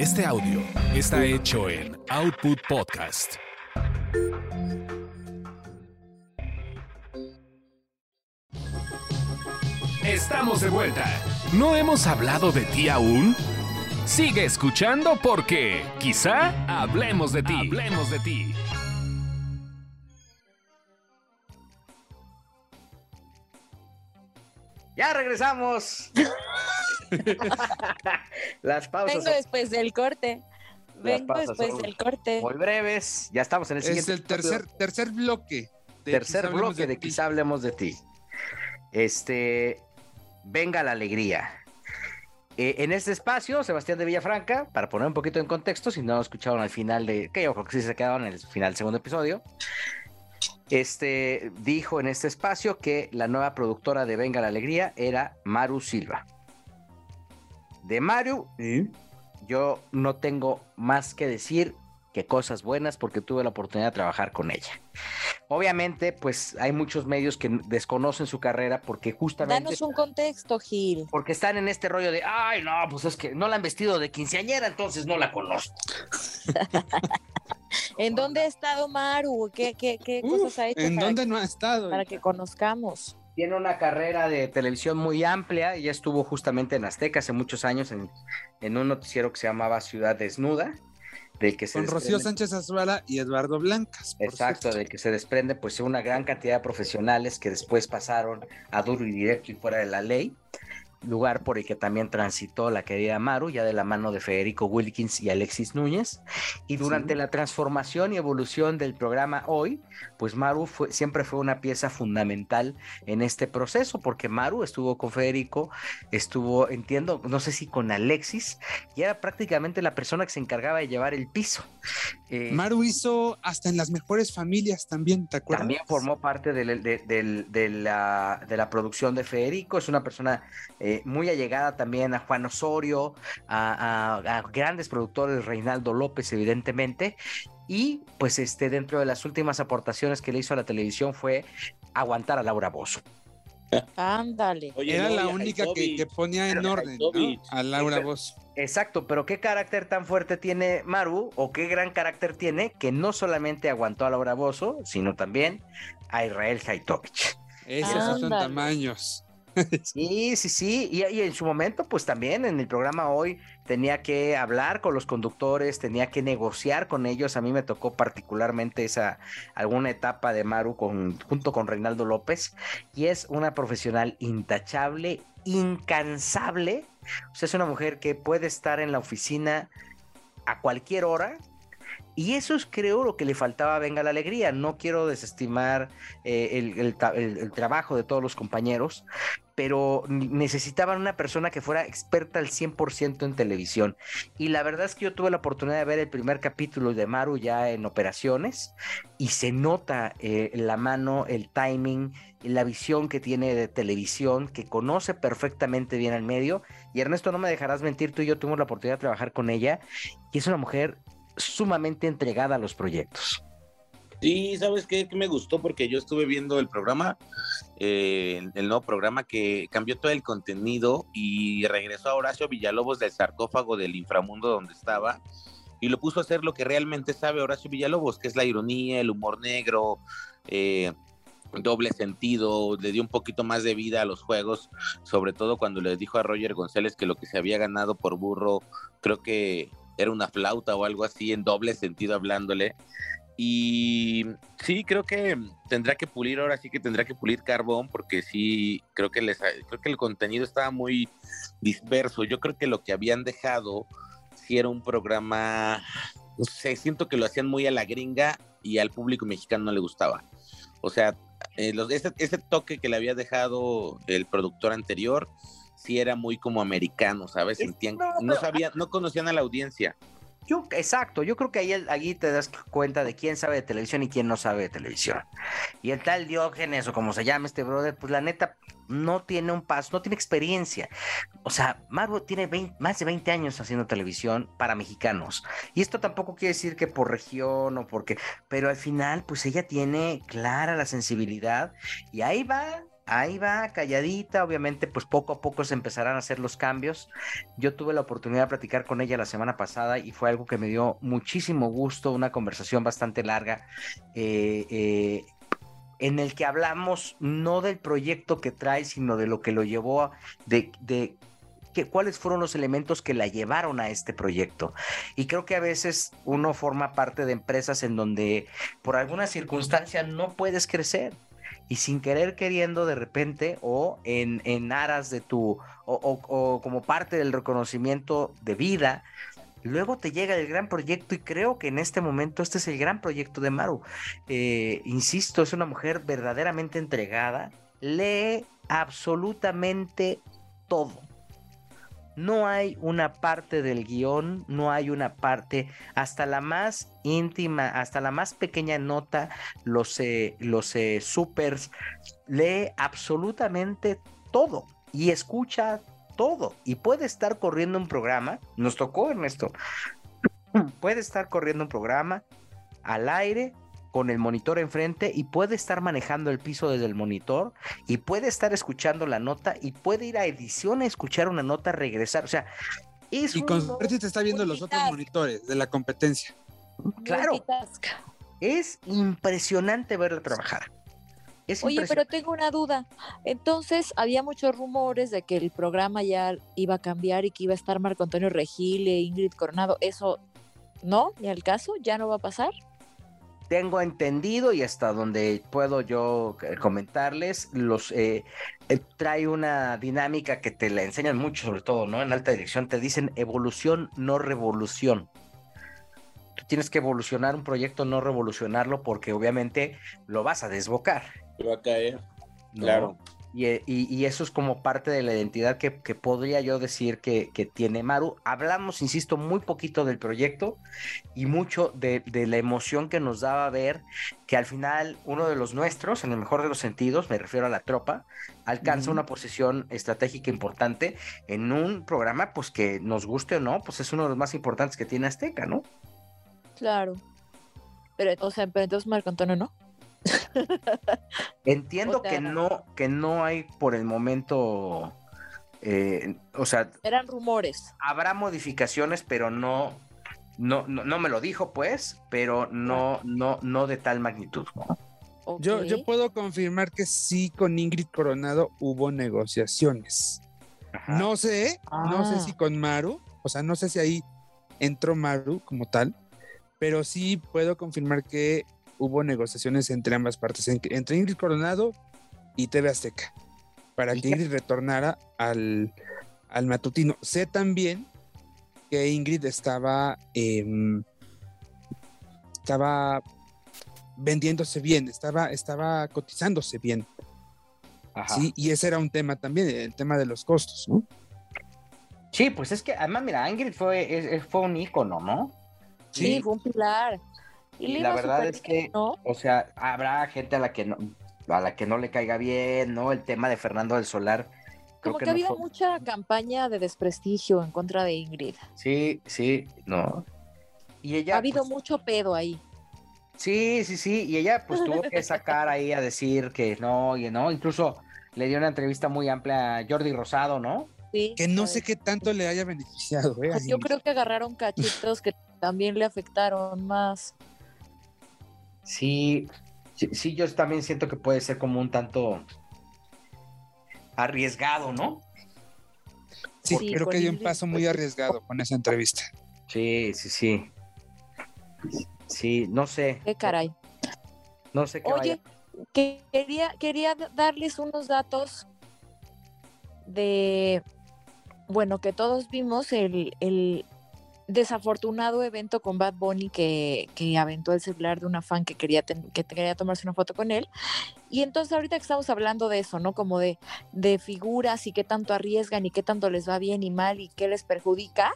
Este audio está hecho en Output Podcast. Estamos de vuelta. ¿No hemos hablado de ti aún? Sigue escuchando porque quizá hablemos de ti. Hablemos de ti. Ya regresamos. Las pausas Vengo después del corte. Las Vengo pausas después del corte. muy breves. Ya estamos en el Es siguiente. el tercer, tercer bloque. de tercer bloque de ti. Quizá hablemos de ti. Este, venga la alegría. Eh, en este espacio, Sebastián de Villafranca, para poner un poquito en contexto, si no lo escucharon al final de, que yo creo que sí se quedaron en el final del segundo episodio, este, dijo en este espacio que la nueva productora de Venga la Alegría era Maru Silva. De Maru, yo no tengo más que decir que cosas buenas porque tuve la oportunidad de trabajar con ella. Obviamente, pues hay muchos medios que desconocen su carrera porque justamente Danos un contexto, Gil. porque están en este rollo de, ay, no, pues es que no la han vestido de quinceañera, entonces no la conozco. ¿En dónde ha estado Maru? ¿Qué, qué, qué Uf, cosas ha hecho ¿En dónde no ha estado? para que conozcamos? Tiene una carrera de televisión muy amplia. Ella estuvo justamente en Azteca hace muchos años en, en un noticiero que se llamaba Ciudad Desnuda, del que se Con Rocío Sánchez Azuara y Eduardo Blancas. Exacto, del que se desprende pues una gran cantidad de profesionales que después pasaron a duro y directo y fuera de la ley, lugar por el que también transitó la querida Maru, ya de la mano de Federico Wilkins y Alexis Núñez. Y durante Sí. la transformación y evolución del programa hoy, pues Maru fue, siempre fue una pieza fundamental en este proceso, porque Maru estuvo con Federico, estuvo, entiendo, no sé si con Alexis, y era prácticamente la persona que se encargaba de llevar el piso. Eh, Maru hizo hasta en las mejores familias también, ¿te acuerdas? también formó parte de, de la, de la producción de Federico. Es una persona eh, muy allegada también a Juan Osorio, a, a- a grandes productores, Reinaldo López, evidentemente. Y pues este, dentro de las últimas aportaciones que le hizo a la televisión fue aguantar a Laura Bozo. Ándale. Era la única que, ponía en Pero orden a Laura Voz. Exacto, pero qué carácter tan fuerte tiene Maru o qué gran carácter tiene que no solamente aguantó a Laura Bozo, sino también a Israel Haitovich. Esos son tamaños. Sí, sí, sí. Y, en su momento, pues también en el programa hoy tenía que hablar con los conductores, tenía que negociar con ellos. A mí me tocó particularmente esa alguna etapa de Maru con, junto con Reinaldo López. Y es una profesional intachable, incansable. O sea, es una mujer que puede estar en la oficina a cualquier hora. Y eso es, creo, lo que le faltaba Venga la Alegría. No quiero desestimar eh, el trabajo de todos los compañeros, pero necesitaban una persona que fuera experta al 100% en televisión. Y la verdad es que yo tuve la oportunidad de ver el primer capítulo de Maru ya en operaciones y se nota eh, la mano, el timing, la visión que tiene de televisión, que conoce perfectamente bien al medio. Y Ernesto, no me dejarás mentir, tú y yo tuvimos la oportunidad de trabajar con ella y es una mujer sumamente entregada a los proyectos. Sí, ¿sabes qué? Que me gustó porque yo estuve viendo el programa, eh, el nuevo programa que cambió todo el contenido y regresó a Horacio Villalobos del sarcófago del inframundo donde estaba y lo puso a hacer lo que realmente sabe Horacio Villalobos, que es la ironía, el humor negro, eh, doble sentido, le dio un poquito más de vida a los juegos, sobre todo cuando le dijo a Roger González que lo que se había ganado por burro, creo que era una flauta o algo así, en doble sentido hablándole. Y sí, creo que tendrá que pulir, ahora sí que tendrá que pulir carbón, porque sí, creo que les creo que el contenido estaba muy disperso. Yo creo que lo que habían dejado sí era un programa, no sé, siento que lo hacían muy a la gringa y al público mexicano no le gustaba. O sea, eh, los- ese, ese toque que le había dejado el productor anterior, sí era muy como americano, ¿sabes? Es- Sentían, no, sabían, no conocían a la audiencia. Yo, exacto, yo creo que ahí, te das cuenta de quién sabe de televisión y quién no sabe de televisión. Y el tal Diógenes, o como se llama este brother, pues la neta no tiene un paso, no tiene experiencia. O sea, Maru tiene 20 más de 20 años haciendo televisión para mexicanos. Y esto tampoco quiere decir que por región o porque, pero al final, pues ella tiene clara la sensibilidad y ahí va ahí va, calladita, obviamente pues poco a poco se empezarán a hacer los cambios. Yo tuve la oportunidad de platicar con ella la semana pasada y fue algo que me dio muchísimo gusto, una conversación bastante larga. Eh, eh, en el que hablamos no del proyecto que trae, sino de lo que lo llevó a, de, que, cuáles fueron los elementos que la llevaron a este proyecto. Y creo que a veces uno forma parte de empresas en donde por alguna circunstancia no puedes crecer. Y sin querer queriendo de repente o en, en aras de tu o, o, como parte del reconocimiento de vida, Luego te llega el gran proyecto y creo que en este momento este es el gran proyecto de Maru. Eh, insisto, es una mujer verdaderamente entregada, lee absolutamente todo. No hay una parte del guion, no hay una parte, hasta la más íntima, hasta la más pequeña nota, los, eh, los supers, lee absolutamente todo y escucha todo. Y puede estar corriendo un programa, nos tocó Ernesto, puede estar corriendo un programa al aire con el monitor enfrente y puede estar manejando el piso desde el monitor y puede estar escuchando la nota y puede ir a edición a escuchar una nota, regresar. O sea, es y con suerte te está viendo los otros monitores de la competencia. Claro. Es impresionante verla trabajar. Es Oye, pero tengo una duda. Entonces, había muchos rumores de que el programa ya iba a cambiar y que iba a estar Marco Antonio Regil e Ingrid Coronado. ¿Eso no? ¿Ni al caso? ¿Ya no va a pasar? Tengo entendido y hasta donde puedo yo comentarles, los eh, eh, trae una dinámica que te la enseñan mucho, sobre todo, ¿no? En alta dirección te dicen evolución, no revolución. Tú tienes que evolucionar un proyecto, no revolucionarlo, porque obviamente lo vas a desbocar. Te va a caer. ¿no? Claro. Y, y, y, eso es como parte de la identidad que, que podría yo decir que, que, tiene Maru. Hablamos, insisto, muy poquito del proyecto y mucho de, de, la emoción que nos daba ver que al final uno de los nuestros, en el mejor de los sentidos, me refiero a la tropa, alcanza una posición estratégica importante en un programa, pues que nos guste o no, pues es uno de los más importantes que tiene Azteca, ¿no? Claro. Pero, o sea, pero entonces Marco Antonio no. Entiendo o sea, que no, que no hay por el momento, eh, o sea, eran rumores. Habrá modificaciones, pero no, no, no, no me lo dijo, pues, pero no, no, no de tal magnitud. Okay. Yo, yo puedo confirmar que sí con Ingrid Coronado hubo negociaciones. Ajá. No sé, ah. no sé si con Maru, o sea, no sé si ahí entró Maru como tal, pero sí puedo confirmar que hubo negociaciones entre ambas partes, entre Ingrid Coronado y TV Azteca, para que Ingrid retornara al, al matutino. Sé también que Ingrid estaba, eh, estaba vendiéndose bien, estaba, estaba cotizándose bien. Ajá. Sí, y ese era un tema también, el tema de los costos, ¿no? Sí, pues es que además, mira, Ingrid fue, fue un ícono, ¿no? Sí, sí fue un pilar. Y, y la verdad es que, ¿no? o sea, habrá gente a la que no, a la que no le caiga bien, ¿no? El tema de Fernando del Solar. Como que, que, ha habido fue... mucha campaña de desprestigio en contra de Ingrid. Sí, sí, no. Y ella. Ha habido pues, mucho pedo ahí. Sí, sí, sí. Y ella, pues, tuvo que sacar ahí a decir que no, y no. Incluso le dio una entrevista muy amplia a Jordi Rosado, ¿no? Sí, que no sé qué tanto le haya beneficiado. ¿eh? Pues yo creo que agarraron cachitos que también le afectaron más. Sí, sí, sí, yo también siento que puede ser como un tanto arriesgado, ¿no? Sí, sí creo que dio un paso muy arriesgado con esa entrevista. Sí, sí, sí. Sí, no sé. Qué caray. No sé qué Oye, vaya. que quería, quería darles unos datos de, bueno, que todos vimos el, el, desafortunado evento con Bad Bunny que, que, aventó el celular de una fan que quería, ten, que quería tomarse una foto con él. Y entonces ahorita que estamos hablando de eso, ¿no? Como de, de figuras y qué tanto arriesgan y qué tanto les va bien y mal y qué les perjudica,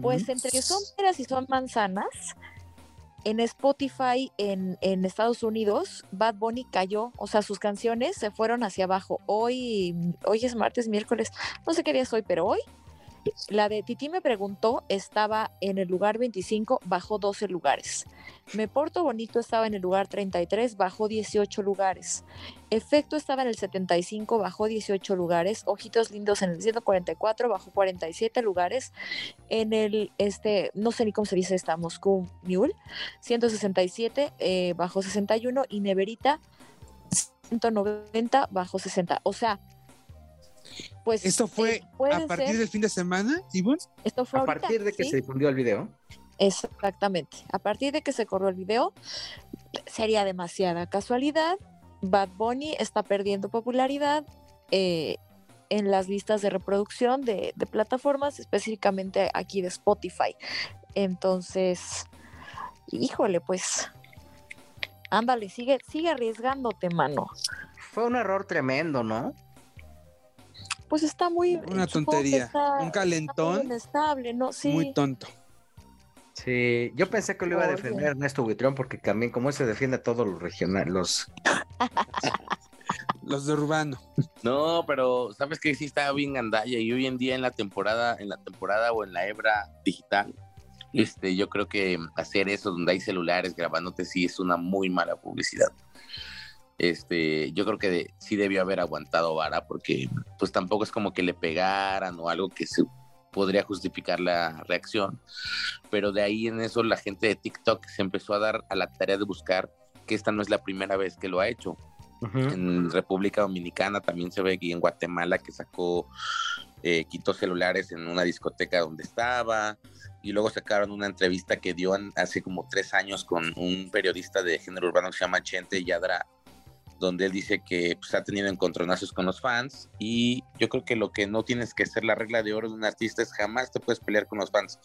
pues entre que son peras y son manzanas, en Spotify en, en, Estados Unidos, Bad Bunny cayó, o sea, sus canciones se fueron hacia abajo. Hoy, hoy es martes, miércoles, no sé qué día es hoy, pero hoy La de Titi me preguntó estaba en el lugar 25, bajó 12 lugares. Me porto bonito estaba en el lugar 33, bajó 18 lugares. Efecto estaba en el 75, bajó 18 lugares. Ojitos lindos en el 144, bajó 47 lugares. En el, este, no sé ni cómo se dice esta, Moscú Mule, 167, eh, bajó 61. Y Neverita, 190, bajó 60. O sea, pues. ¿Esto fue eh, a partir del fin de semana, Ivonne? Esto fue a partir de que se difundió el video. Exactamente. A partir de que se corrió el video, sería demasiada casualidad. Bad Bunny está perdiendo popularidad eh, en las listas de reproducción de, plataformas, específicamente aquí de Spotify. Entonces, híjole, pues, ándale, sigue, sigue arriesgándote, mano. Fue un error tremendo, ¿no? Pues está muy... Una tontería, un calentón. Muy ¿no? Sí. Muy tonto. Sí, yo pensé que lo iba a defender Ernesto Buitrón porque también como se defiende a todos los regionales, los... los de Urbano. No, pero sabes que sí está bien gandalla y hoy en día en la temporada, en la temporada o en la hebra digital, este, yo creo que hacer eso donde hay celulares grabándote sí es una muy mala publicidad. Este, yo creo que sí debió haber aguantado vara porque pues tampoco es como que le pegaran o algo que se podría justificar la reacción. Pero de ahí en eso la gente de TikTok se empezó a dar a la tarea de buscar que esta no es la primera vez que lo ha hecho. En República Dominicana también se ve aquí en Guatemala que sacó, eh, quitó celulares en una discoteca donde estaba y luego sacaron una entrevista que dio hace como tres años con un periodista de género urbano que se llama Chente Yadra donde él dice que pues, ha tenido encontronazos con los fans y yo creo que lo que no tienes que ser la regla de oro de un artista es jamás te puedes pelear con los fans.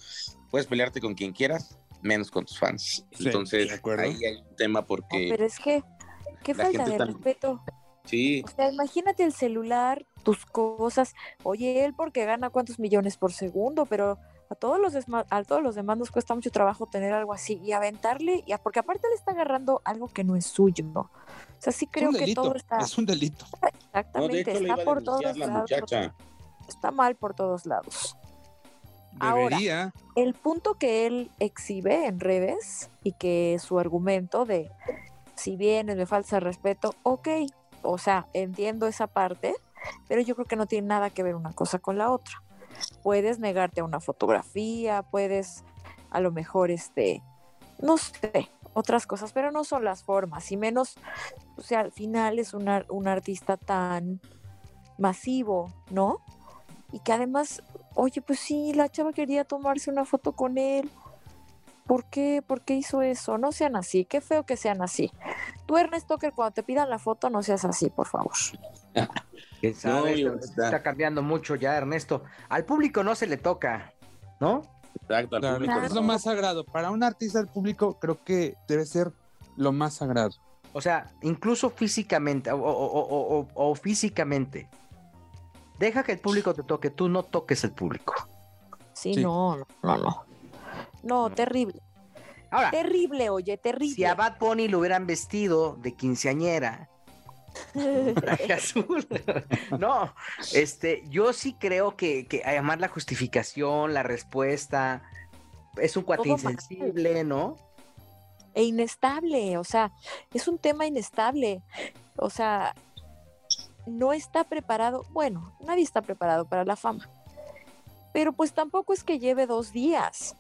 Puedes pelearte con quien quieras, menos con tus fans. Entonces, ahí hay un tema porque... pero es que, qué falta de respeto. Sí. O sea, imagínate el celular, tus cosas. Oye, él porque gana cuántos millones por segundo, pero a todos los a todos los demás nos cuesta mucho trabajo tener algo así y aventarle, y porque aparte le está agarrando algo que no es suyo. ¿no? O sea, sí creo que todo está. Es un delito. Exactamente, está por todos lados. Está mal por todos lados. Debería. Ahora, el punto que él exhibe en redes y que su argumento de si bien me falta respeto, ok, o sea, entiendo esa parte, pero yo creo que no tiene nada que ver una cosa con la otra puedes negarte a una fotografía, puedes a lo mejor este, no sé, otras cosas, pero no son las formas, y menos, o sea, al final es un artista tan masivo, ¿no? Y que además, oye, pues sí, la chava quería tomarse una foto con él. ¿Por qué? ¿Por qué hizo eso? No sean así, qué feo que sean así. Tú, Ernesto, que cuando te pidan la foto, no seas así, por favor. está cambiando mucho ya, Ernesto. Al público no se le toca, ¿no? Exacto, al público. Es lo más sagrado. Para un artista, el público creo que debe ser lo más sagrado. O sea, incluso físicamente o, físicamente. Deja que el público te toque, tú no toques el público. Sí, no, no, no. No, terrible. Ahora, terrible, oye, terrible. Si a Bad Bunny lo hubieran vestido de quinceañera, traje azul. no, este, yo sí creo que, que además la justificación, la respuesta, es un cuate insensible, ¿no? E inestable, o sea, es un tema inestable. O sea, no está preparado, bueno, nadie está preparado para la fama. Pero pues tampoco es que lleve dos días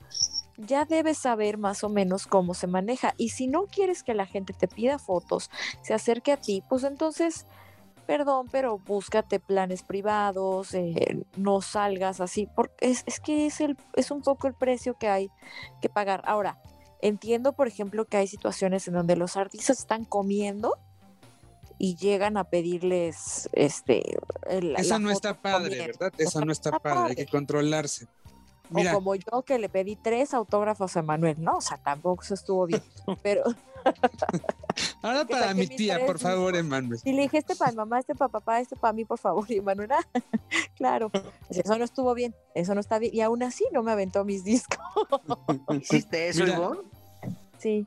ya debes saber más o menos cómo se maneja. Y si no quieres que la gente te pida fotos, se acerque a ti, pues entonces, perdón, pero búscate planes privados, eh, no salgas así, porque es, es que es, el, es un poco el precio que hay que pagar. Ahora, entiendo, por ejemplo, que hay situaciones en donde los artistas están comiendo y llegan a pedirles este esa no está padre verdad esa no está, padre. hay que controlarse o como yo que le pedí tres autógrafos a Manuel, ¿no? O sea, tampoco se estuvo bien. Pero. Ahora para mi tía, por favor, Emanuel. Y le dije, este para mi mamá, este para papá, este para mí, por favor. Y Emanuel, ah, claro. Eso no estuvo bien, eso no está bien. Y aún así no me aventó mis discos. ¿Hiciste eso, Ivonne? Sí.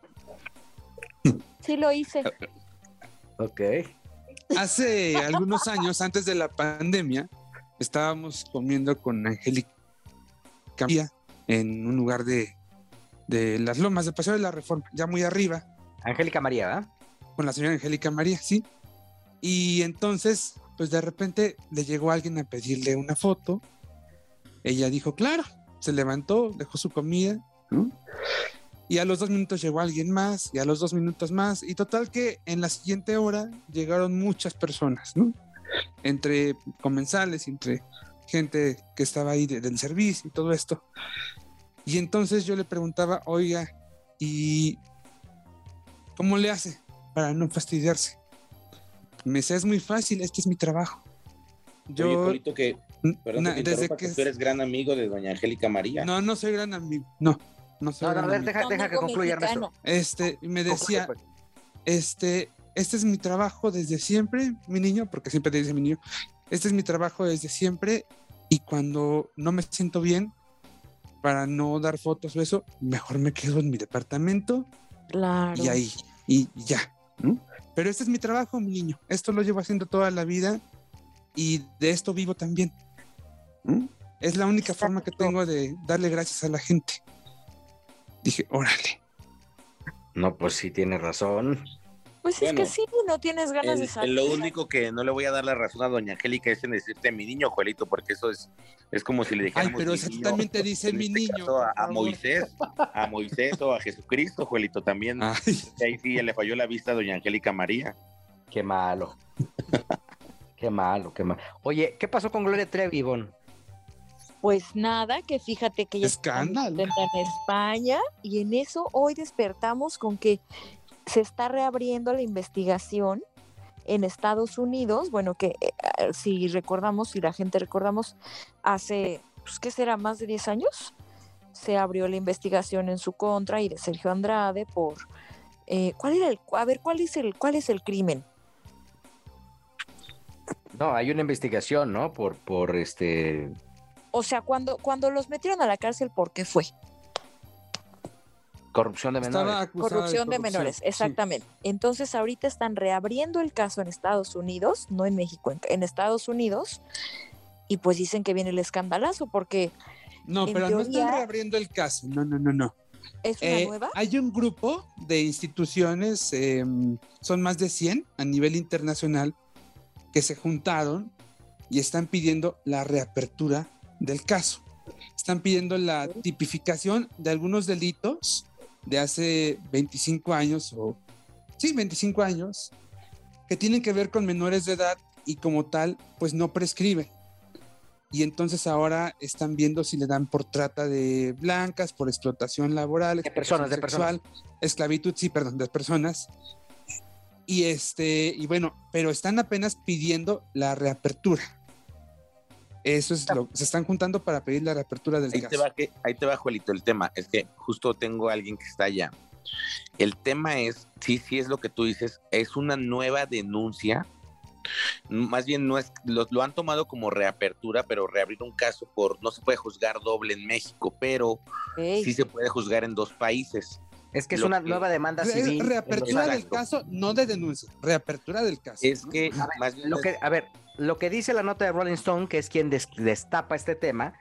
Sí lo hice. Ok. Hace algunos años, antes de la pandemia, estábamos comiendo con Angélica María en un lugar de, de las lomas de Paseo de la Reforma, ya muy arriba. Angélica María, ¿verdad? Con la señora Angélica María, sí. Y entonces, pues de repente le llegó alguien a pedirle una foto. Ella dijo, claro, se levantó, dejó su comida. Y a los dos minutos llegó alguien más, y a los dos minutos más. Y total que en la siguiente hora llegaron muchas personas, ¿no? Entre comensales, entre gente que estaba ahí del servicio y todo esto. Y entonces yo le preguntaba, oiga, ¿y cómo le hace para no fastidiarse? Me dice, es muy fácil, este es mi trabajo. Yo, que, desde que, tú eres gran amigo de doña Angélica María. No, no soy gran amigo, no. No, soy no, a ver, deja, deja que concluya Ernesto. Este, me decía, pues. este, este es mi trabajo desde siempre, mi niño, porque siempre te dice mi niño, este es mi trabajo desde siempre y cuando no me siento bien, para no dar fotos o eso, mejor me quedo en mi departamento. Claro. Y ahí, y ya. Pero este es mi trabajo, mi niño. Esto lo llevo haciendo toda la vida y de esto vivo también. Es la única forma que tengo de darle gracias a la gente. Dije, órale. No, pues sí tiene razón. Pues es que sí, no tienes ganas de salir. Lo único que no le voy a dar la razón a doña Angélica es en decirte mi niño, Juelito, porque eso es, es como si le dijéramos. Ay, pero exactamente dice mi este niño. A, Moisés, a Moisés o a Jesucristo, Juelito, también. Ahí sí le falló la vista a doña Angélica María. Qué malo. qué malo, qué malo. Oye, ¿qué pasó con Gloria Trevi, Ivonne? Pues nada, que fíjate que ella está en España y en eso hoy despertamos con que se está reabriendo la investigación en Estados Unidos, bueno, que eh, eh, si recordamos, si la gente recordamos, hace, pues, ¿qué será? Más de 10 años, se abrió la investigación en su contra y de Sergio Andrade por, eh, ¿cuál era el, a ver, cuál es el, cuál es el crimen? No, hay una investigación, ¿no? Por, por este... O sea, cuando, cuando los metieron a la cárcel, ¿por qué fue? Corrupción de menores. Corrupción de, menores, exactamente. Entonces ahorita están reabriendo el caso en Estados Unidos, no en México, en, Estados Unidos, y pues dicen que viene el escandalazo porque... No, pero no están reabriendo el caso, no, no, no, no. ¿Es una eh, nueva? Hay un grupo de instituciones, em, son más de 100 a nivel internacional, que se juntaron y están pidiendo la reapertura del caso. Están pidiendo la tipificación de algunos delitos de hace 25 años, o sí, 25 años, que tienen que ver con menores de edad y como tal, pues no prescribe. Y entonces ahora están viendo si le dan por trata de blancas, por explotación laboral, de personas, de personas. esclavitud, sí, perdón, de personas. Y este, y bueno, pero están apenas pidiendo la reapertura. Eso es lo se están juntando para pedir la reapertura del ahí Te va, ahí te va, Juelito, el tema. Es que justo tengo a alguien que está allá. El tema es, sí, sí es lo que tú dices, es una nueva denuncia. Más bien no es, lo, han tomado como reapertura, pero reabrir un caso por, no se puede juzgar doble en México, pero sí se puede juzgar en dos países. Es que es una nueva demanda civil. Reapertura del caso, no de denuncia, reapertura del caso. Es que, más lo que, a ver, lo que dice la nota de Rolling Stone, que es quien destapa este tema,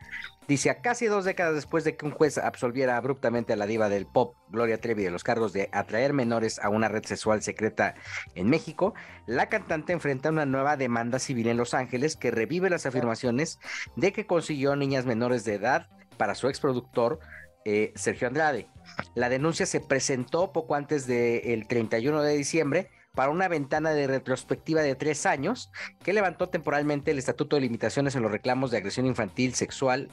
dice a casi dos décadas después de que un juez absolviera abruptamente a la diva del pop, Gloria Trevi, de los cargos de atraer menores a una red sexual secreta en México, la cantante enfrenta una nueva demanda civil en Los Ángeles que revive las afirmaciones de que consiguió niñas menores de edad para su exproductor eh, Sergio Andrade. La denuncia se presentó poco antes del 31 de diciembre para una ventana de retrospectiva de tres años que levantó temporalmente el Estatuto de Limitaciones en los reclamos de agresión infantil sexual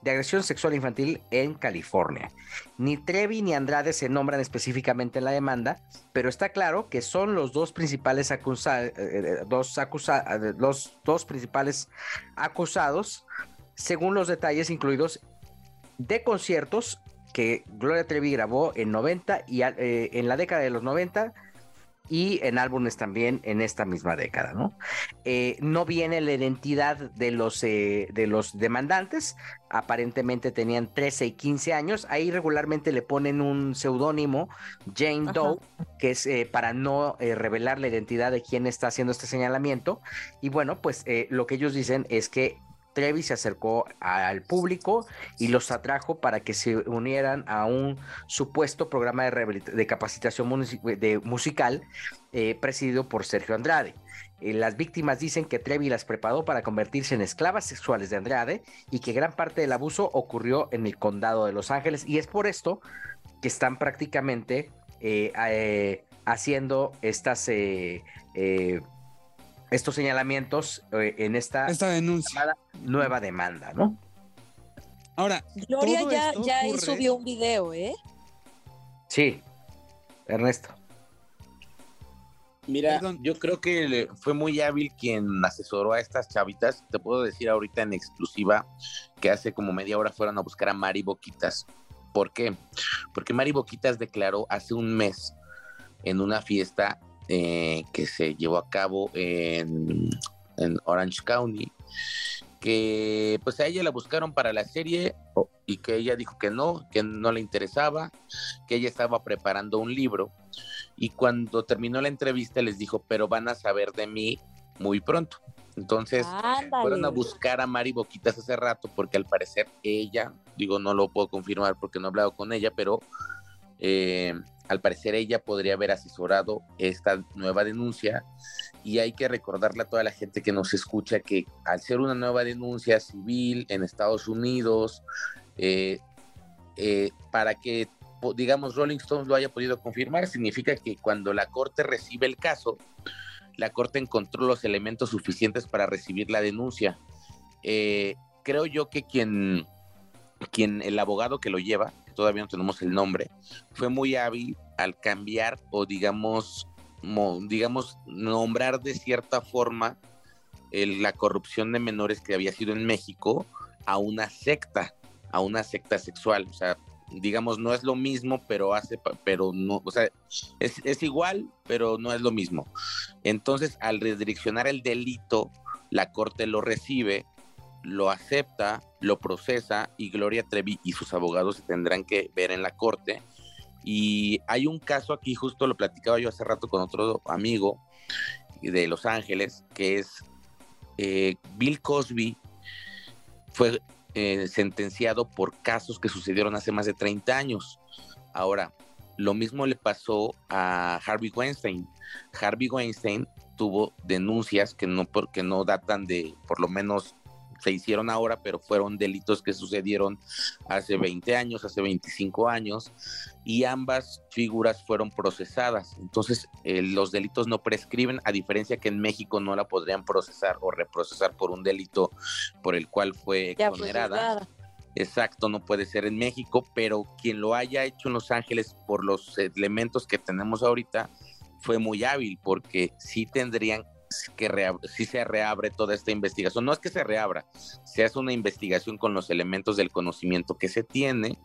de agresión sexual infantil en California. Ni Trevi ni Andrade se nombran específicamente en la demanda, pero está claro que son los dos principales, acusa eh, eh, eh, los dos principales acusados, según los detalles incluidos de conciertos que Gloria Trevi grabó en 90 y en la década de los 90 y en álbumes también en esta misma década, ¿no? Eh, no viene la identidad de los, eh, de los demandantes, aparentemente tenían 13 y 15 años, ahí regularmente le ponen un seudónimo, Jane Doe, que es eh, para no revelar la identidad de quien está haciendo este señalamiento, y bueno, pues lo que ellos dicen es que Trevi se acercó al público y los atrajo para que se unieran a un supuesto programa de, capacitación musical eh, presidido por Sergio Andrade. Eh, las víctimas dicen que Trevi las preparó para convertirse en esclavas sexuales de Andrade y que gran parte del abuso ocurrió en el condado de Los Ángeles y es por esto que están prácticamente eh, haciendo estas estos señalamientos eh, en esta, denuncia. nueva demanda, ¿no? Ahora, Gloria ya, ya subió un video, ¿eh? Sí, Ernesto. Mira, yo creo que fue muy hábil quien asesoró a estas chavitas. Te puedo decir ahorita en exclusiva que hace como media hora fueron a buscar a Mari Boquitas. ¿Por qué? Porque Mari Boquitas declaró hace un mes en una fiesta eh, que se llevó a cabo en, Orange County, que pues a ella la buscaron para la serie y que ella dijo que no, que no le interesaba, que ella estaba preparando un libro y cuando terminó la entrevista les dijo, pero van a saber de mí muy pronto. Entonces fueron a buscar a Mari Boquitas hace rato porque al parecer ella, digo, no lo puedo confirmar porque no he hablado con ella, pero eh, al parecer ella podría haber asesorado esta nueva denuncia y hay que recordarle a toda la gente que nos escucha que al ser una nueva denuncia civil en Estados Unidos, eh, eh, para que digamos Rolling Stones lo haya podido confirmar, significa que cuando la corte recibe el caso, la corte encontró los elementos suficientes para recibir la denuncia. Eh, creo yo que quien, quien, el abogado que lo lleva, todavía no tenemos el nombre, fue muy hábil al cambiar o digamos, digamos, nombrar de cierta forma la corrupción de menores que había sido en México a una secta, a una secta sexual. O sea, digamos, no es lo mismo, pero hace, pero no, o sea, es, es igual, pero no es lo mismo. Entonces, al redireccionar el delito, la corte lo recibe lo acepta, lo procesa y Gloria Trevi y sus abogados se tendrán que ver en la corte. Y hay un caso aquí, justo lo platicaba yo hace rato con otro amigo de Los Ángeles, que es eh, Bill Cosby fue eh, sentenciado por casos que sucedieron hace más de 30 años. Ahora, lo mismo le pasó a Harvey Weinstein. Harvey Weinstein tuvo denuncias que no, porque no datan de por lo menos se hicieron ahora, pero fueron delitos que sucedieron hace 20 años, hace 25 años, y ambas figuras fueron procesadas. Entonces, eh, los delitos no prescriben, a diferencia que en México no la podrían procesar o reprocesar por un delito por el cual fue exonerada. Exacto, no puede ser en México, pero quien lo haya hecho en Los Ángeles por los elementos que tenemos ahorita fue muy hábil porque sí tendrían que si se reabre toda esta investigación. No es que se reabra, se hace una investigación con los elementos del conocimiento que se tiene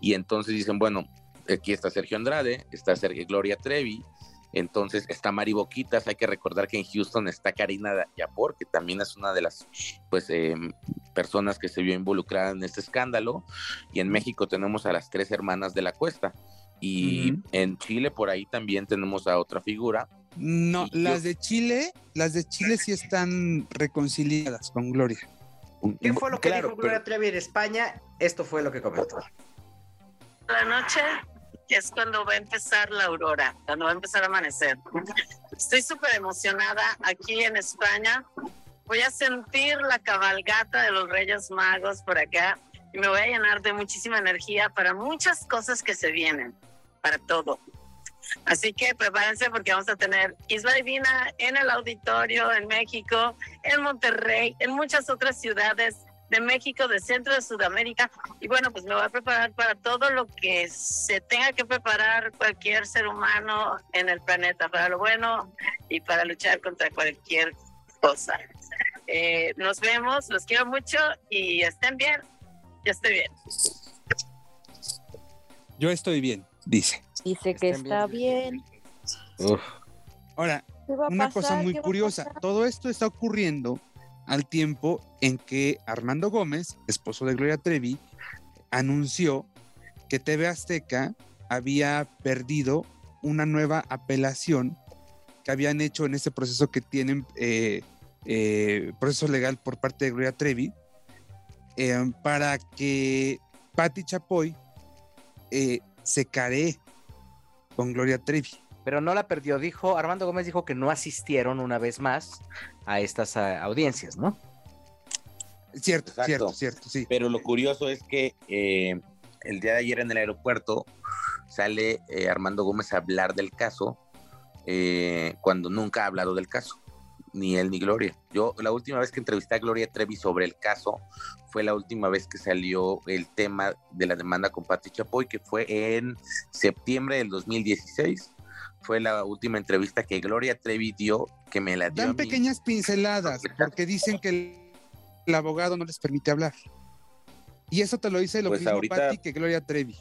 y entonces dicen, bueno, aquí está Sergio Andrade, está Sergio Gloria Trevi, entonces está Mari Boquitas, hay que recordar que en Houston está Karina Yapor, que también es una de las pues em, personas que se vio involucrada en este escándalo, y en México tenemos a las tres hermanas de la cuesta, y en Chile por ahí también tenemos a otra figura, no, las de Chile, las de Chile sí están reconciliadas con Gloria. ¿Qué fue lo que dijo Gloria Trevi en España? Esto fue lo que comentó. La noche es cuando va a empezar la aurora, cuando va a empezar a amanecer. Estoy súper emocionada aquí en España. Voy a sentir la cabalgata de los Reyes Magos por acá y me voy a llenar de muchísima energía para muchas cosas que se vienen, para todo. Así que prepárense porque vamos a tener Isla Divina en el auditorio en México, en Monterrey, en muchas otras ciudades de México, de Centro de Sudamérica. Y bueno, pues me voy a preparar para todo lo que se tenga que preparar cualquier ser humano en el planeta, para lo bueno y para luchar contra cualquier cosa. Eh, nos vemos, los quiero mucho y estén bien. Yo estoy bien. Yo estoy bien, dice. Dice que está bien. Ahora, una cosa muy curiosa, todo esto está ocurriendo al tiempo en que Armando Gómez, esposo de Gloria Trevi, anunció que TV Azteca había perdido una nueva apelación que habían hecho en este proceso que tienen, eh, eh, proceso legal por parte de Gloria Trevi, eh, para que Patti Chapoy se caree con Gloria Trevi. Pero no la perdió, dijo, Armando Gómez dijo que no asistieron una vez más a estas audiencias, ¿no? Cierto, cierto, cierto, sí. Pero lo curioso es que eh, el día de ayer en el aeropuerto sale eh, Armando Gómez a hablar del caso eh, cuando nunca ha hablado del caso, ni él ni Gloria. Yo la última vez que entrevisté a Gloria Trevi sobre el caso fue la última vez que salió el tema de la demanda con Pati Chapoy, que fue en septiembre del 2016 fue la última entrevista que Gloria Trevi dio, que me la dio. Dan pequeñas pinceladas, porque dicen que el abogado no les permite hablar. Y eso te lo dice lo pues mismo Patti que Gloria Trevi.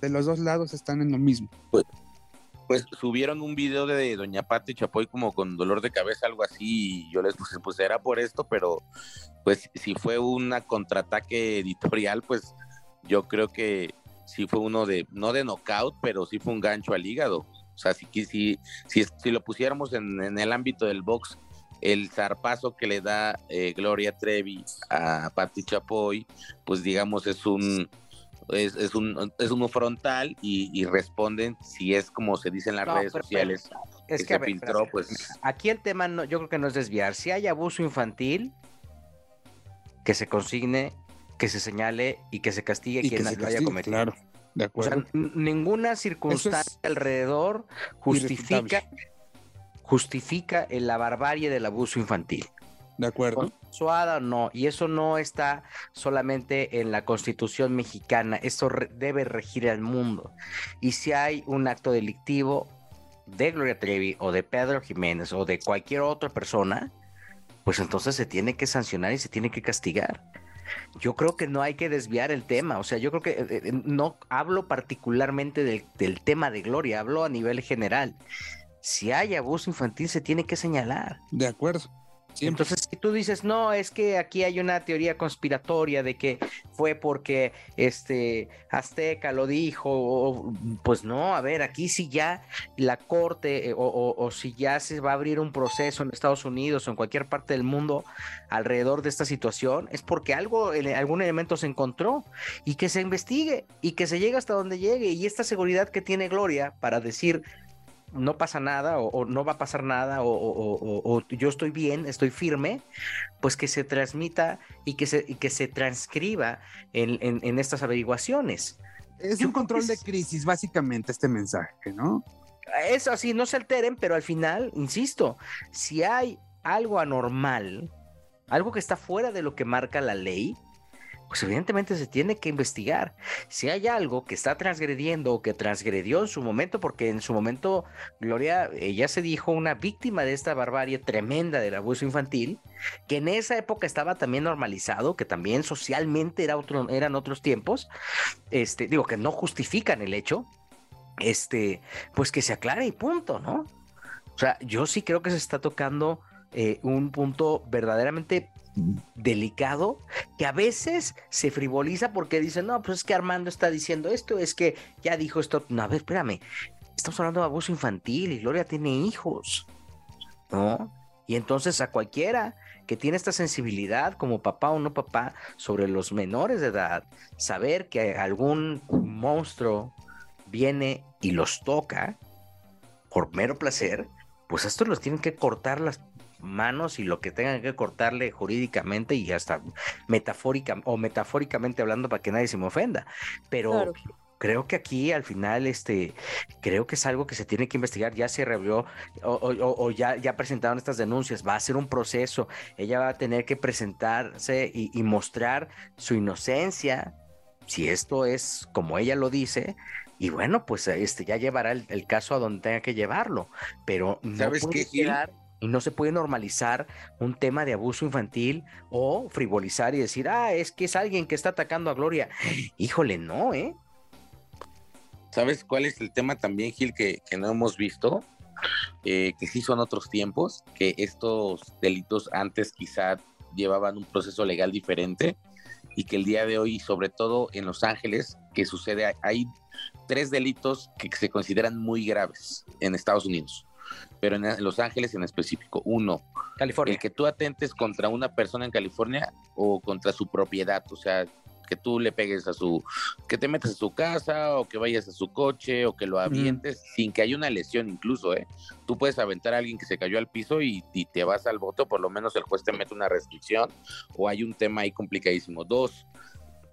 De los dos lados están en lo mismo. Pues, pues subieron un video de Doña Patti Chapoy como con dolor de cabeza, algo así, y yo les puse, pues era por esto, pero pues si fue una contraataque editorial, pues yo creo que sí fue uno de, no de knockout, pero sí fue un gancho al hígado. O sea, si, si, si, si lo pusiéramos en, en, el ámbito del box, el zarpazo que le da eh, Gloria Trevi a Patti Chapoy, pues digamos es un es, es un es uno frontal y, responden si es como se dice en las redes sociales es que, se pues. aquí el tema no, yo creo que no es desviar. Si hay abuso infantil que se consigne que se señale y que se castigue quien lo haya cometido. claro de acuerdo. O sea, ninguna circunstancia alrededor justifica justifica la barbarie del abuso infantil. De acuerdo. Suada o no, y eso no está solamente en la constitución mexicana, eso debe regir el mundo. Y si hay un acto delictivo de Gloria Trevi o de Pedro Jiménez o de cualquier otra persona, pues entonces se tiene que sancionar y se tiene que castigar. Yo creo que no hay que desviar el tema, o sea, yo creo que eh, eh, no hablo particularmente del, del tema de Gloria, hablo a nivel general si hay abuso infantil se tiene que señalar. De acuerdo. Entonces, si tú dices, no, es que aquí hay una teoría conspiratoria de que fue porque este Azteca lo dijo, pues no, a ver, aquí si ya la corte eh, o, si ya se va a abrir un proceso en Estados Unidos o en cualquier parte del mundo alrededor de esta situación, es porque algo, algún elemento se encontró y que se investigue y que se llegue hasta donde llegue. Y esta seguridad que tiene Gloria para decir, no pasa nada o, no va a pasar nada o, yo estoy bien, estoy firme, pues que se transmita y que se, que se transcriba en, estas averiguaciones. Es un control de crisis, básicamente, este mensaje, ¿no? Es así, no se alteren, pero al final, insisto, si hay algo anormal, algo que está fuera de lo que marca la ley, pues evidentemente se tiene que investigar. Si hay algo que está transgrediendo o que transgredió en su momento, porque en su momento Gloria, ella se dijo una víctima de esta barbarie tremenda del abuso infantil, que en esa época estaba también normalizado, que también socialmente era otro, eran otros tiempos, este, digo, que no justifican el hecho, este, pues que se aclare y punto, ¿no? O sea, yo sí creo que se está tocando eh, un punto verdaderamente delicado que a veces se frivoliza porque dicen, no, pues es que Armando está diciendo esto, es que ya dijo esto. No, a ver, espérame, estamos hablando de abuso infantil y Gloria tiene hijos, ¿no? Y entonces a cualquiera que tiene esta sensibilidad como papá o no papá sobre los menores de edad, saber que algún monstruo viene y los toca por mero placer, pues estos los tienen que cortar las manos y lo que tengan que cortarle jurídicamente y hasta metafórica o metafóricamente hablando para que nadie se me ofenda. Pero creo que aquí al final, este, creo que es algo que se tiene que investigar. Ya se reveló o, ya, ya presentaron estas denuncias. Va a ser un proceso. Ella va a tener que presentarse y, mostrar su inocencia. Si esto es como ella lo dice, y bueno, pues este ya llevará el, caso a donde tenga que llevarlo, pero no ¿Sabes puede qué, y no se puede normalizar un tema de abuso infantil o frivolizar y decir, ah, es que es alguien que está atacando a Gloria. Híjole, no, ¿eh? ¿Sabes cuál es el tema también, Gil, que, no hemos visto? Eh, que sí son otros tiempos, que estos delitos antes quizá llevaban un proceso legal diferente y que el día de hoy, sobre todo en Los Ángeles, que sucede, hay tres delitos que se consideran muy graves en Estados Unidos pero en Los Ángeles en específico. Uno, California. El que tú atentes contra una persona en California o contra su propiedad, o sea, que tú le pegues a su, que te metas a su casa o que vayas a su coche o que lo avientes sin que haya una lesión incluso, ¿eh? Tú puedes aventar a alguien que se cayó al piso y, y, te vas al voto, por lo menos el juez te mete una restricción o hay un tema ahí complicadísimo. Dos,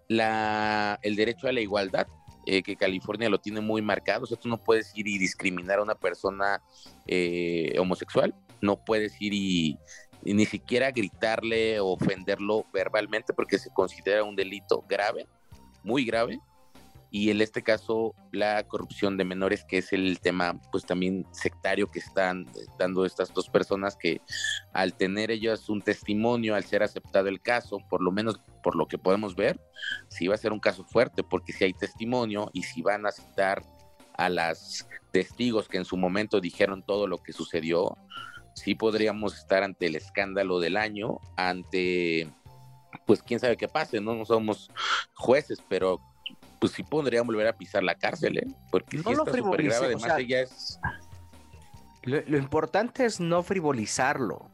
la, el derecho a la igualdad. Eh, que California lo tiene muy marcado, o sea, tú no puedes ir y discriminar a una persona eh, homosexual, no puedes ir y, y ni siquiera gritarle o ofenderlo verbalmente porque se considera un delito grave, muy grave, y en este caso la corrupción de menores, que es el tema pues también sectario que están dando estas dos personas que al tener ellas un testimonio, al ser aceptado el caso, por lo menos por lo que podemos ver, sí va a ser un caso fuerte, porque si hay testimonio y si van a citar a las testigos que en su momento dijeron todo lo que sucedió, sí podríamos estar ante el escándalo del año, ante pues quién sabe qué pase, ¿no? No somos jueces, pero pues sí podrían volver a pisar la cárcel, ¿eh? Porque no sí lo está súper grave, además o sea, ella es... Lo, lo, importante es no frivolizarlo.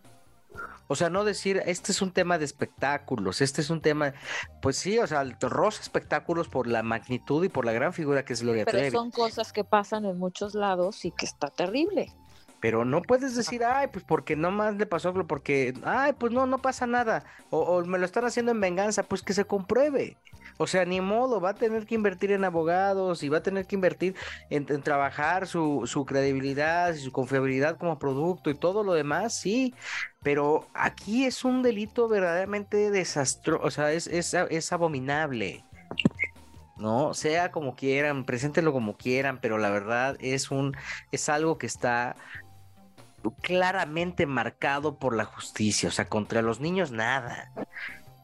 O sea, no decir, este es un tema de espectáculos, este es un tema, pues sí, o sea, rosa espectáculos por la magnitud y por la gran figura que es Gloria Pero Trevi. son cosas que pasan en muchos lados y que está terrible. Pero no puedes decir, ay, pues porque nomás le pasó, porque, ay, pues no, no pasa nada. O, o, me lo están haciendo en venganza, pues que se compruebe. O sea, ni modo, va a tener que invertir en abogados y va a tener que invertir en, trabajar su, su, credibilidad y su confiabilidad como producto y todo lo demás, sí. Pero aquí es un delito verdaderamente desastroso, o sea, es, es, es abominable. No, sea como quieran, preséntenlo como quieran, pero la verdad es un, es algo que está claramente marcado por la justicia, o sea, contra los niños nada.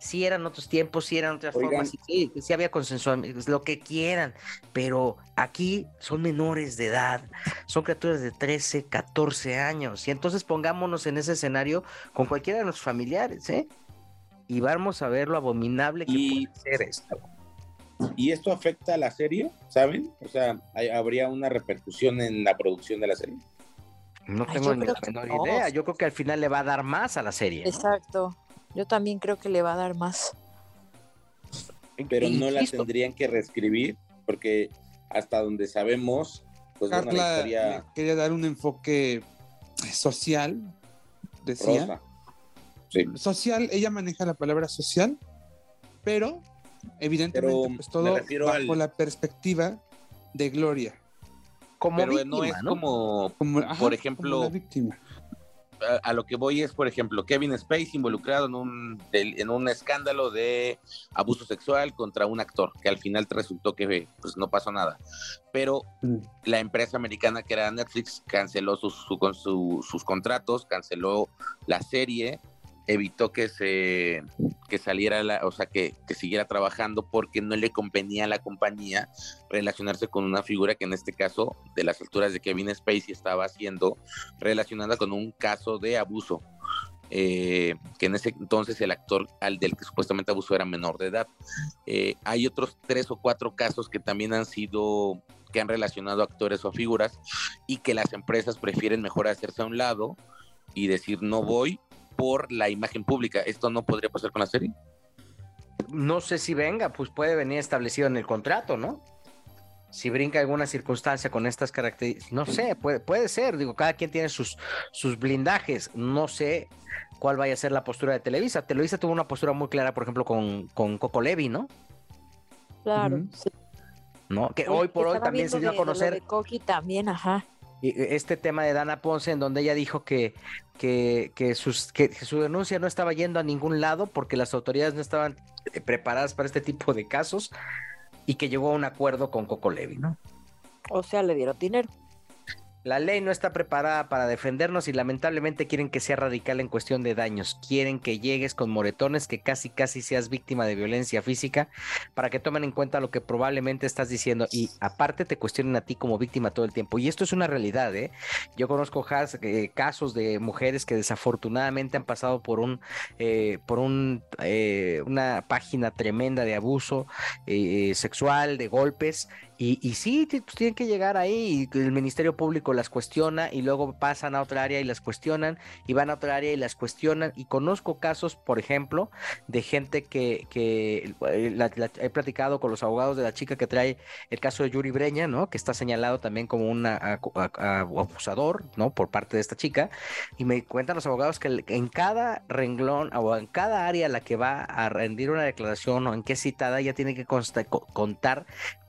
Sí eran otros tiempos, sí eran otras Oigan. formas, sí, sí había consenso, lo que quieran, pero aquí son menores de edad, son criaturas de 13, 14 años, y entonces pongámonos en ese escenario con cualquiera de nuestros familiares, ¿eh? Y vamos a ver lo abominable que y... puede ser esto. ¿Y esto afecta a la serie? ¿Saben? O sea, ¿hay, ¿habría una repercusión en la producción de la serie? No tengo Ay, ni la menor no. idea. Yo creo que al final le va a dar más a la serie. ¿no? Yo también creo que le va a dar más. Pero no la tendrían que reescribir, porque hasta donde sabemos, pues Carla bueno, la historia... quería dar un enfoque social, decía. Sí. Social, ella maneja la palabra social, pero evidentemente Pero pues todo bajo al- la perspectiva de Gloria. Como Pero víctima, no es ¿no? como, Como, ajá, por como ejemplo, la víctima. A, a lo que voy es, por ejemplo, Kevin Space involucrado en un, en un escándalo de abuso sexual contra un actor, que al final resultó que pues, no pasó nada. Pero Mm. la empresa americana que era Netflix canceló sus, su- su- sus contratos, canceló la serie, evitó que se que saliera, la, o sea, que, que siguiera trabajando porque no le convenía a la compañía relacionarse con una figura que en este caso, de las alturas de Kevin Spacey, estaba haciendo relacionada con un caso de abuso. eh, que en ese entonces el actor al del que supuestamente abusó era menor de edad. Eh, hay otros tres o cuatro casos que también han sido, que han relacionado actores o figuras y que las empresas prefieren mejor hacerse a un lado y decir no voy por la imagen pública. ¿Esto no podría pasar con la serie? No sé si venga, pues puede venir establecido en el contrato, ¿no? Si brinca alguna circunstancia con estas características, no sé, puede, puede ser, digo, cada quien tiene sus, sus blindajes, no sé cuál vaya a ser la postura de Televisa. Televisa tuvo una postura muy clara, por ejemplo, con, con Coco Levi, ¿no? Claro. Sí. ¿No? Que hoy por hoy también se dio a conocer de Coqui también, ajá. Este tema de Dana Ponce, en donde ella dijo que, que, que sus, que, que su denuncia no estaba yendo a ningún lado porque las autoridades no estaban eh, preparadas para este tipo de casos y que llegó a un acuerdo con Coco Levi, ¿no? O sea, le dieron dinero. La ley no está preparada para defendernos y lamentablemente quieren que sea radical en cuestión de daños. Quieren que llegues con moretones, que casi casi seas víctima de violencia física, para que tomen en cuenta lo que probablemente estás diciendo y aparte te cuestionen a ti como víctima todo el tiempo. Y esto es una realidad, ¿eh? Yo conozco eh, casos de mujeres que desafortunadamente han pasado por un, eh, por un, eh, una página tremenda de abuso eh, sexual, de golpes. Y, y sí, pues, tienen que llegar ahí y el Ministerio Público las cuestiona y luego pasan a otra área y las cuestionan y van a otra área y las cuestionan. Y conozco casos, por ejemplo, de gente que, que eh, he platicado con los abogados de la chica que trae el caso de Yuri Breña, ¿no? Que está señalado también como un abusador, ¿no? Por parte de esta chica. Y me cuentan los abogados que en cada renglón o en cada área a la que va a rendir una declaración o en qué citada, ella tiene que contar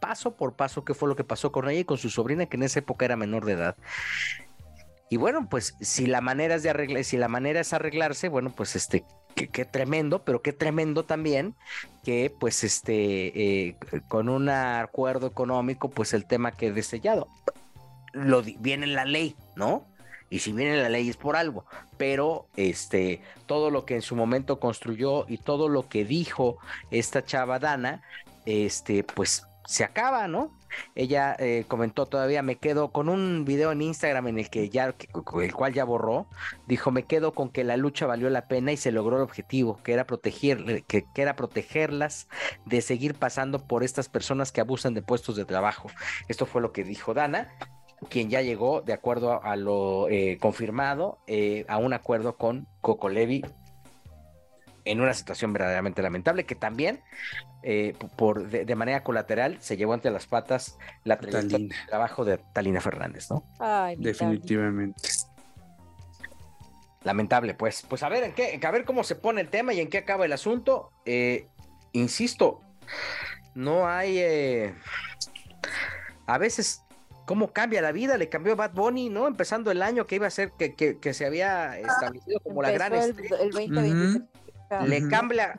paso por paso qué fue lo que pasó con ella y con su sobrina, que en esa época era menor de edad. Y bueno, pues si la manera es de arreglar, si la manera es arreglarse, bueno, pues este, qué, tremendo, pero qué tremendo también que pues este, eh, con un acuerdo económico, pues el tema quede sellado. Lo viene en la ley, ¿no? y si viene la ley es por algo, pero este todo lo que en su momento construyó y todo lo que dijo esta chava Dana, este pues se acaba, ¿no? Ella eh, comentó todavía, me quedo con un video en Instagram en el que ya, el cual ya borró, dijo, me quedo con que la lucha valió la pena y se logró el objetivo, que era proteger, que, era protegerlas de seguir pasando por estas personas que abusan de puestos de trabajo. Esto fue lo que dijo Dana quien ya llegó, de acuerdo a, lo eh, confirmado, eh, a un acuerdo con Coco Levi en una situación verdaderamente lamentable que también eh, por de, manera colateral se llevó ante las patas la el trabajo de Talina Fernández, ¿no? Definitivamente. Lamentable, pues. Pues a ver en qué, a ver cómo se pone el tema y en qué acaba el asunto. insisto, no hay a veces cómo cambia la vida, le cambió Bad Bunny, ¿no? Empezando el año que iba a ser que, que, se había establecido como la gran Le cambia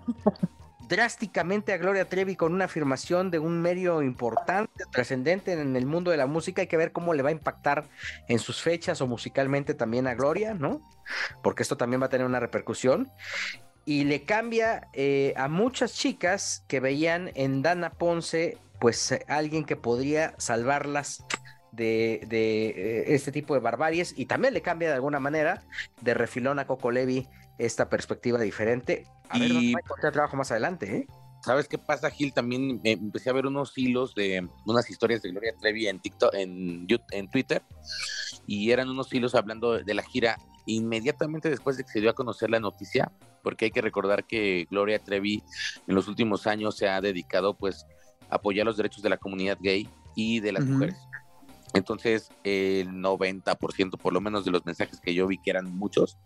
drásticamente a Gloria Trevi con una afirmación de un medio importante, trascendente en el mundo de la música. Hay que ver cómo le va a impactar en sus fechas o musicalmente también a Gloria, ¿no? Porque esto también va a tener una repercusión. Y le cambia eh, a muchas chicas que veían en Dana Ponce, pues alguien que podría salvarlas de, eh, este tipo de barbaries y también le cambia de alguna manera de refilón a Coco Levi esta perspectiva diferente. A ver, y... encontrar trabajo más adelante, ¿eh? ¿Sabes qué pasa, Gil? También empecé a ver unos hilos de unas historias de Gloria Trevi en TikTok, en, en Twitter, y eran unos hilos hablando de la gira inmediatamente después de que se dio a conocer la noticia, porque hay que recordar que Gloria Trevi en los últimos años se ha dedicado pues a apoyar los derechos de la comunidad gay y de las mujeres. Entonces, el 90% por lo menos de los mensajes que yo vi, que eran muchos,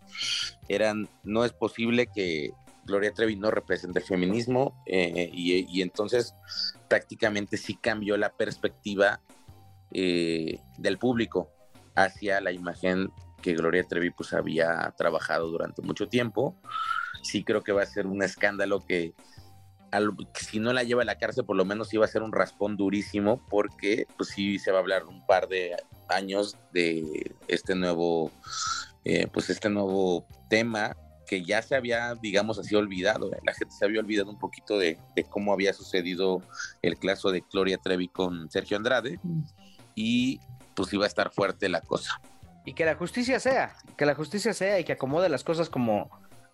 eran, no es posible que Gloria Trevi no represente el feminismo eh, y, entonces prácticamente sí cambió la perspectiva eh, del público hacia la imagen que Gloria Trevi pues había trabajado durante mucho tiempo. Sí creo que va a ser un escándalo que si no la lleva a la cárcel, por lo menos iba a ser un raspón durísimo, porque pues sí se va a hablar un par de años de este nuevo, eh, pues este nuevo tema que ya se había, digamos así, olvidado. ¿eh? La gente se había olvidado un poquito de, cómo había sucedido el caso de Gloria Trevi con Sergio Andrade y pues iba a estar fuerte la cosa. Y que la justicia sea, que la justicia sea y que acomode las cosas como,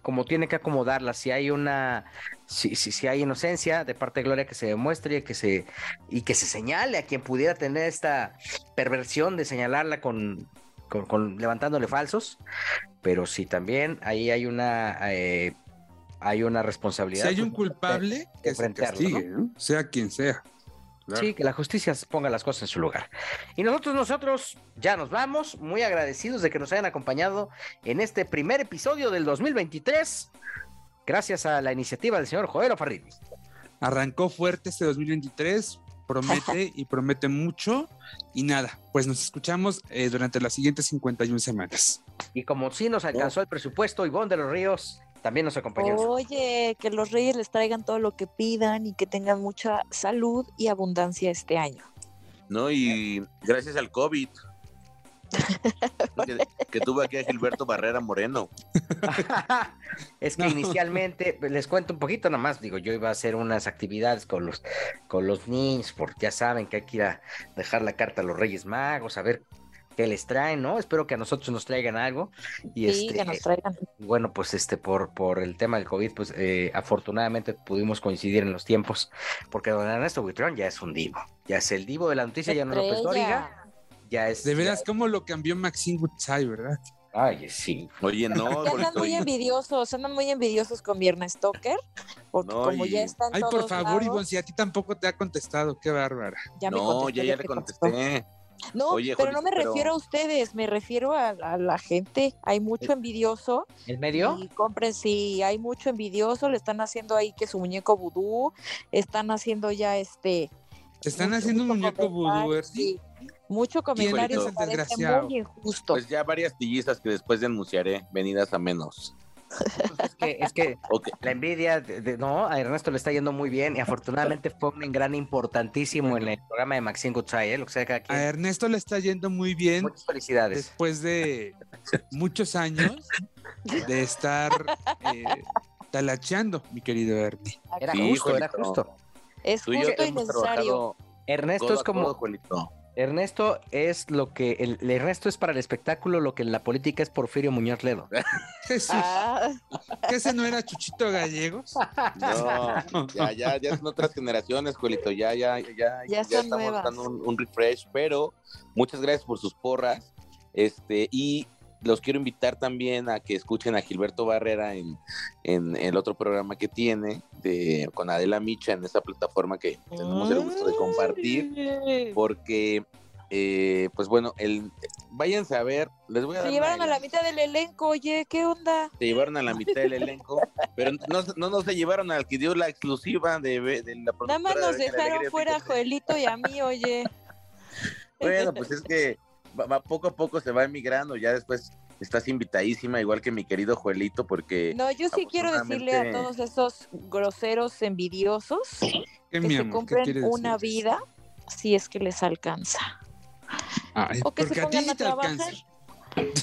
como tiene que acomodarla. Si hay una, si, si, si, hay inocencia de parte de Gloria que se demuestre y que se, y que se señale a quien pudiera tener esta perversión de señalarla con, con, levantándole falsos. Pero si también ahí hay una eh, hay una responsabilidad. Si hay un culpable, que se castigue, sea quien sea. Sí, que la justicia ponga las cosas en su lugar. Y nosotros, nosotros ya nos vamos, muy agradecidos de que nos hayan acompañado en este primer episodio del 2023, gracias a la iniciativa del señor Joel Farrini. Arrancó fuerte este 2023, promete y promete mucho. Y nada, pues nos escuchamos eh, durante las siguientes 51 semanas. Y como sí nos alcanzó el presupuesto, Ivonne de los Ríos, también nos acompañó. Oye, que los reyes les traigan todo lo que pidan y que tengan mucha salud y abundancia este año. No, y gracias al COVID. que, tuvo aquí a Gilberto Barrera Moreno. es que inicialmente, les cuento un poquito nomás, digo, yo iba a hacer unas actividades con los, con los niños, porque ya saben que hay que ir a dejar la carta a los Reyes Magos, a ver que les traen, ¿no? Espero que a nosotros nos traigan algo. Y sí, este, que nos traigan. Bueno, pues este, por, por el tema del COVID, pues eh, afortunadamente pudimos coincidir en los tiempos, porque don Ernesto Buitrón ya es un divo, ya es el divo de la noticia, ya no López Dóriga. ya es. De veras, cómo lo cambió Maxine Goodside, ¿verdad? Ay, sí. Oye, no. andan muy envidiosos, andan muy envidiosos con Viernes Stoker, porque como ya están Ay, por favor, Ivonne, si a ti tampoco te ha contestado, qué bárbara. Ya no, ya, ya le contesté. No, pero no me refiero a ustedes, me refiero a, la gente. Hay mucho envidioso. ¿El medio? Y compren, sí, hay mucho envidioso. Le están haciendo ahí que su muñeco vudú. Están haciendo ya este. están haciendo un muñeco vudú, sí. Mucho comentario es desgraciado? muy injusto. Pues ya varias tillizas que después denunciaré, venidas a menos. Pues es que, es que la envidia, de, no, a Ernesto le está yendo muy bien y afortunadamente fue un gran importantísimo en el programa de Maxine Gutzai, ¿eh? lo que sea que A Ernesto le está yendo muy bien. Muchas felicidades. Después de muchos años de estar eh, talacheando, mi querido Ernie. Era justo, era justo. Es justo y necesario. Ernesto es como... Ernesto es lo que el, Ernesto es para el espectáculo lo que en la política es Porfirio Muñoz Ledo. Jesús. Ah. ¿Que ese no era Chuchito Gallegos? No, ya, ya, ya son otras generaciones, Juelito. Ya, ya, ya, ya, estamos dando un, refresh, pero muchas gracias por sus porras. Este, y los quiero invitar también a que escuchen a Gilberto Barrera en, en el otro programa que tiene de, con Adela Micha en esa plataforma que tenemos el gusto de compartir, porque, eh, pues bueno, el, váyanse a ver, les voy a Se llevaron a la mitad del elenco, oye, ¿qué onda? Se llevaron a la mitad del elenco, pero no, no, no, se llevaron al que dio la exclusiva de, de la Nada más nos dejaron fuera a Joelito y a mí, oye. bueno, pues es que va, poco a poco se va emigrando, ya después estás invitadísima, igual que mi querido Joelito, porque... No, yo sí quiero decirle a todos esos groseros envidiosos que se compren una vida si es que les alcanza. o que se pongan a, trabajar.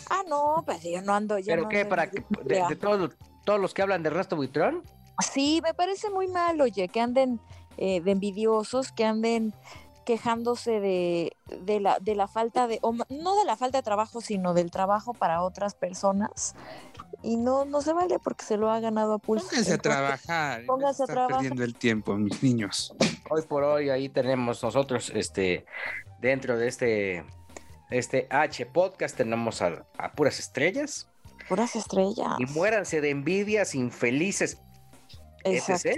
Ah, no, pues yo no ando... ¿Pero qué? ¿Para de, todos, todos los que hablan de Resto Buitrón? Sí, me parece muy mal, oye, que anden eh, de envidiosos, que anden quejándose de, de, la, de la falta de, no de la falta de trabajo, sino del trabajo para otras personas. Y no, no se vale porque se lo ha ganado a pulso. Pónganse a trabajar. Pónganse a trabajar. perdiendo el tiempo, mis niños. Hoy por hoy ahí tenemos nosotros, este, dentro de este, este H podcast tenemos a, puras estrellas. Puras estrellas. Y muéranse de envidias infelices. Exacto.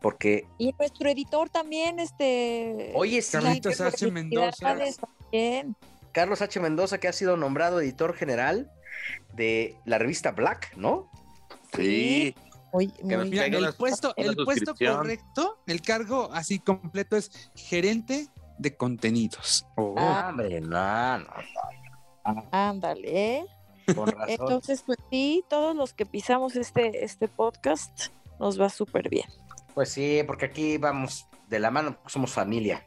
Porque. Y nuestro editor también, este. Oye, sí. Carlitos H. Mendoza. Carlos H. Mendoza, que ha sido nombrado editor general de la revista Black, ¿no? Sí. el puesto, el puesto correcto, el cargo así completo es gerente de contenidos. Oh. Ah, hombre, no, no, no. Ándale. Entonces, pues sí, todos los que pisamos este, este podcast nos va súper bien. Pues sí, porque aquí vamos de la mano, somos familia.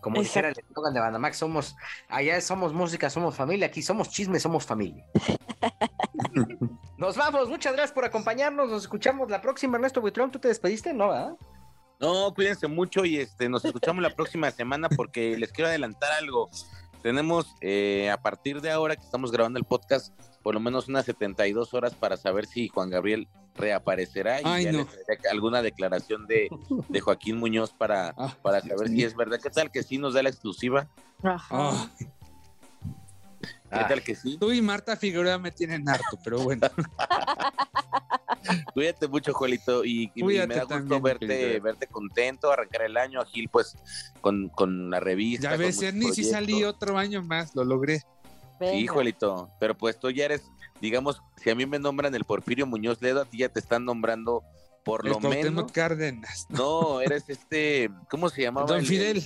Como dijera el eslogan de Bandamax, somos, allá somos música, somos familia, aquí somos chisme, somos familia. nos vamos, muchas gracias por acompañarnos, nos escuchamos la próxima, Ernesto Buitrón, ¿tú te despediste? No, ¿verdad? No, cuídense mucho y este, nos escuchamos la próxima semana porque les quiero adelantar algo. Tenemos eh, a partir de ahora que estamos grabando el podcast, por lo menos unas 72 horas para saber si Juan Gabriel reaparecerá y alguna declaración de, de, Joaquín Muñoz para, ah, para saber si es verdad. ¿Qué tal que sí nos da la exclusiva? Ah. ¿Qué tal que sí? Tú y Marta Figueroa me tienen harto, pero bueno. Cuídate mucho, Juelito, y, me da gusto verte, verte contento, arrancar el año, Gil, pues, con, con la revista. Ya ves, Ernie, si salí otro año más, lo logré. Sí, Juelito, pero pues tú ya eres digamos, si a mí me nombran el Porfirio Muñoz Ledo, a ti ya te están nombrando por lo menos. Cárdenas. No, eres este, ¿cómo se llamaba? Don Fidel.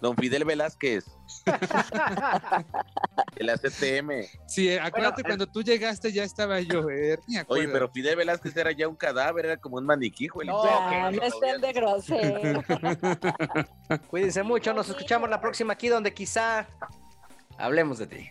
Don Fidel Velázquez. el ACTM. Sí, acuérdate cuando tú llegaste ya estaba yo, eh, Oye, pero Fidel Velázquez era ya un cadáver, era como un maniquí, güey. No, no, no estén de grosero. Cuídense mucho, nos escuchamos la próxima aquí donde quizá hablemos de ti.